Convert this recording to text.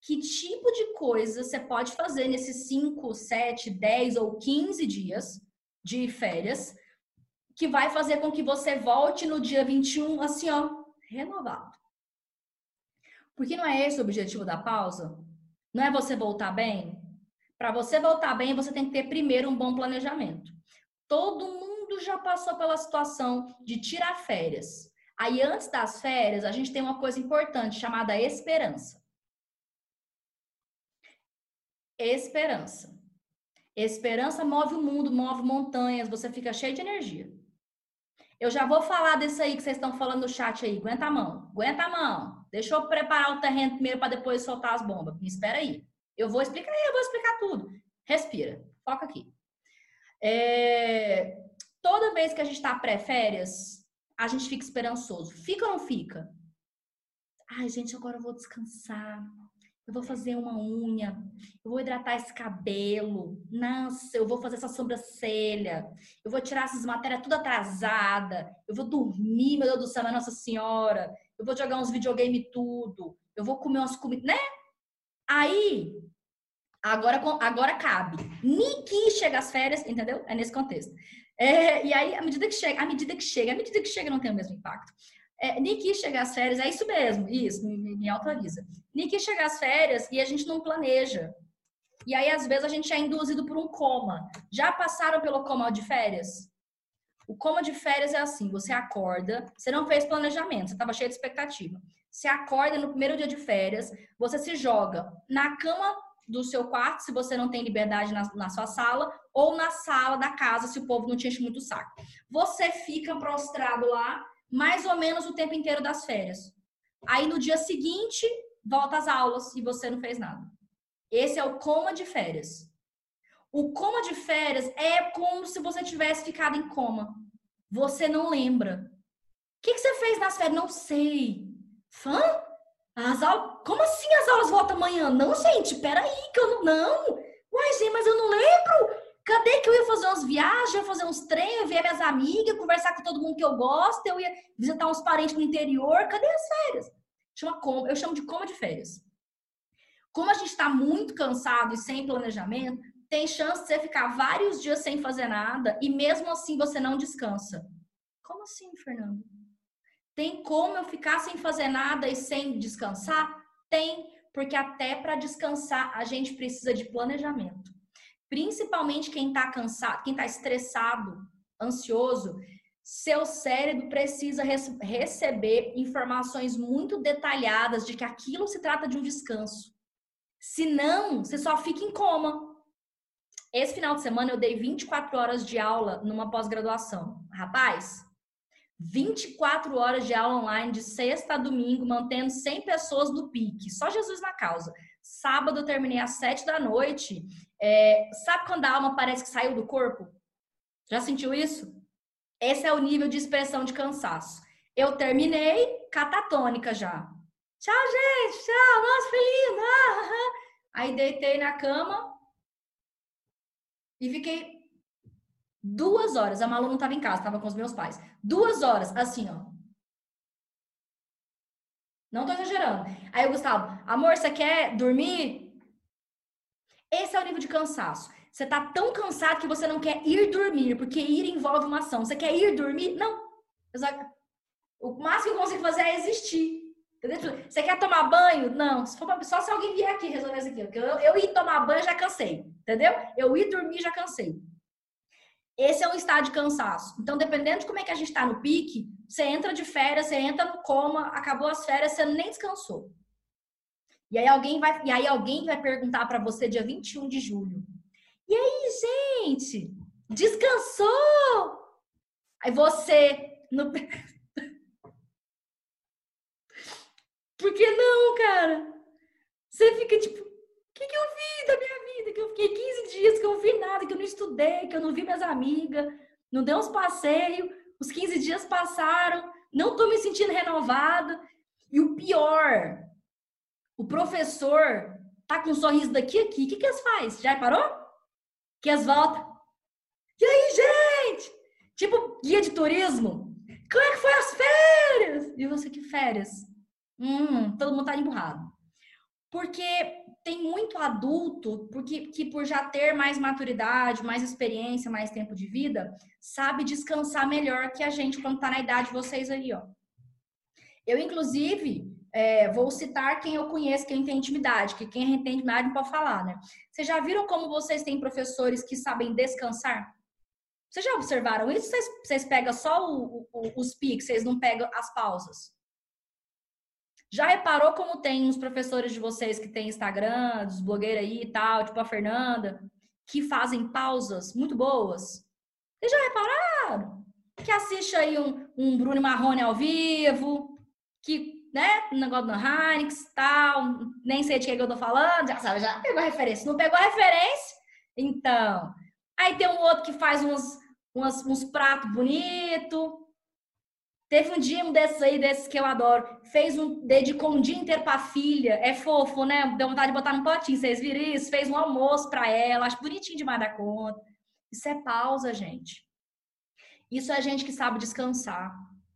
que tipo de coisa você pode fazer nesses 5, 7, 10 ou 15 dias de férias que vai fazer com que você volte no dia 21 assim, ó, renovado. Porque não é esse o objetivo da pausa? Não é você voltar bem? Para você voltar bem, você tem que ter primeiro um bom planejamento. Todo mundo já passou pela situação de tirar férias. Aí, antes das férias, a gente tem uma coisa importante chamada esperança. Esperança. Esperança move o mundo, move montanhas, você fica cheio de energia. Eu já vou falar desse aí que vocês estão falando no chat aí. Aguenta a mão, aguenta a mão. Deixa eu preparar o terreno primeiro para depois soltar as bombas. Me espera aí. Eu vou explicar eu vou explicar tudo. Respira, foca aqui. É... Toda vez que a gente está pré-férias, a gente fica esperançoso. Fica ou não fica? Ai, gente, agora eu vou descansar eu vou fazer uma unha, eu vou hidratar esse cabelo, nossa, eu vou fazer essa sobrancelha, eu vou tirar essas matérias tudo atrasada, eu vou dormir, meu Deus do céu, Nossa Senhora, eu vou jogar uns videogame tudo, eu vou comer umas comidas, né? Aí, agora, agora cabe. Que chega as férias, entendeu? É nesse contexto. É, e aí, à medida que chega, à medida que chega, à medida que chega não tem o mesmo impacto. É, nem quis chegar às férias, é isso mesmo, isso, me, me autoriza. Nem quis chegar às férias e a gente não planeja. E aí, às vezes, a gente é induzido por um coma. Já passaram pelo coma de férias? O coma de férias é assim: você acorda, você não fez planejamento, você estava cheio de expectativa. Você acorda no primeiro dia de férias, você se joga na cama do seu quarto, se você não tem liberdade na, na sua sala, ou na sala da casa, se o povo não te enche muito o saco. Você fica prostrado lá mais ou menos o tempo inteiro das férias. Aí no dia seguinte, volta às aulas e você não fez nada. Esse é o coma de férias. O coma de férias é como se você tivesse ficado em coma. Você não lembra. O que, que você fez nas férias? Não sei. Fã? As aulas... Como assim as aulas voltam amanhã? Não, gente, peraí, que eu não. Não! Uai, gente, mas eu não lembro! Cadê que eu ia fazer umas viagens, eu ia fazer uns treinos, ver minhas amigas, conversar com todo mundo que eu gosto, eu ia visitar uns parentes no interior. Cadê as férias? Chama como, eu chamo de coma de férias. Como a gente está muito cansado e sem planejamento, tem chance de você ficar vários dias sem fazer nada e mesmo assim você não descansa. Como assim, Fernando? Tem como eu ficar sem fazer nada e sem descansar? Tem, porque até para descansar a gente precisa de planejamento principalmente quem está cansado, quem está estressado, ansioso, seu cérebro precisa receber informações muito detalhadas de que aquilo se trata de um descanso. Senão, você só fica em coma. Esse final de semana eu dei 24 horas de aula numa pós-graduação. Rapaz, 24 horas de aula online de sexta a domingo, mantendo 100 pessoas no pique. Só Jesus na causa. Sábado eu terminei às 7 da noite é, sabe quando a alma parece que saiu do corpo? Já sentiu isso? Esse é o nível de expressão de cansaço. Eu terminei catatônica já. Tchau, gente. Tchau. Nossa, feliz. Ah, Aí deitei na cama e fiquei duas horas. A Malu não estava em casa, estava com os meus pais. Duas horas, assim, ó. Não tô exagerando. Aí o Gustavo, amor, você quer dormir? Esse é o nível de cansaço. Você tá tão cansado que você não quer ir dormir, porque ir envolve uma ação. Você quer ir dormir? Não. O máximo que eu consigo fazer é existir. Entendeu? Você quer tomar banho? Não. Só se alguém vier aqui resolver isso aqui. Eu, eu ir tomar banho já cansei. Entendeu? Eu ir dormir já cansei. Esse é um estado de cansaço. Então, dependendo de como é que a gente está no pique, você entra de férias, você entra no coma, acabou as férias, você nem descansou. E aí alguém vai, e aí alguém vai perguntar para você dia 21 de julho. E aí, gente, descansou? Aí você no Por que não, cara? Você fica tipo, o que, que eu vi da minha vida? Que eu fiquei 15 dias que eu não vi nada, que eu não estudei, que eu não vi minhas amigas, não dei uns passeios, os 15 dias passaram, não tô me sentindo renovada. E o pior, o professor tá com um sorriso daqui aqui, o que que as faz? Já parou? Que as volta. E aí, gente? Tipo guia de turismo. Como é que foi as férias? E você que férias? Hum, todo mundo tá emburrado. Porque tem muito adulto porque, que, por já ter mais maturidade, mais experiência, mais tempo de vida, sabe descansar melhor que a gente quando tá na idade de vocês aí, ó. Eu, inclusive, é, vou citar quem eu conheço, quem tem intimidade, que quem tem intimidade não pode falar, né? Vocês já viram como vocês têm professores que sabem descansar? Vocês já observaram isso? Vocês, vocês pegam só o, o, os piques, vocês não pegam as pausas? Já reparou como tem uns professores de vocês que tem Instagram, dos blogueiros aí e tal, tipo a Fernanda, que fazem pausas muito boas? Vocês já repararam? Que assiste aí um, um Bruno Marrone ao vivo, que, né, um negócio do Heinz tal, nem sei de que, que eu tô falando, já sabe, já pegou a referência. Não pegou a referência? Então. Aí tem um outro que faz uns, uns, uns pratos bonitos, Teve um dia um desses aí, desses que eu adoro, fez um, dedicou um dia inteiro pra filha, é fofo, né? Deu vontade de botar num potinho, vocês viram isso? Fez um almoço pra ela, acho bonitinho demais da conta. Isso é pausa, gente. Isso é gente que sabe descansar.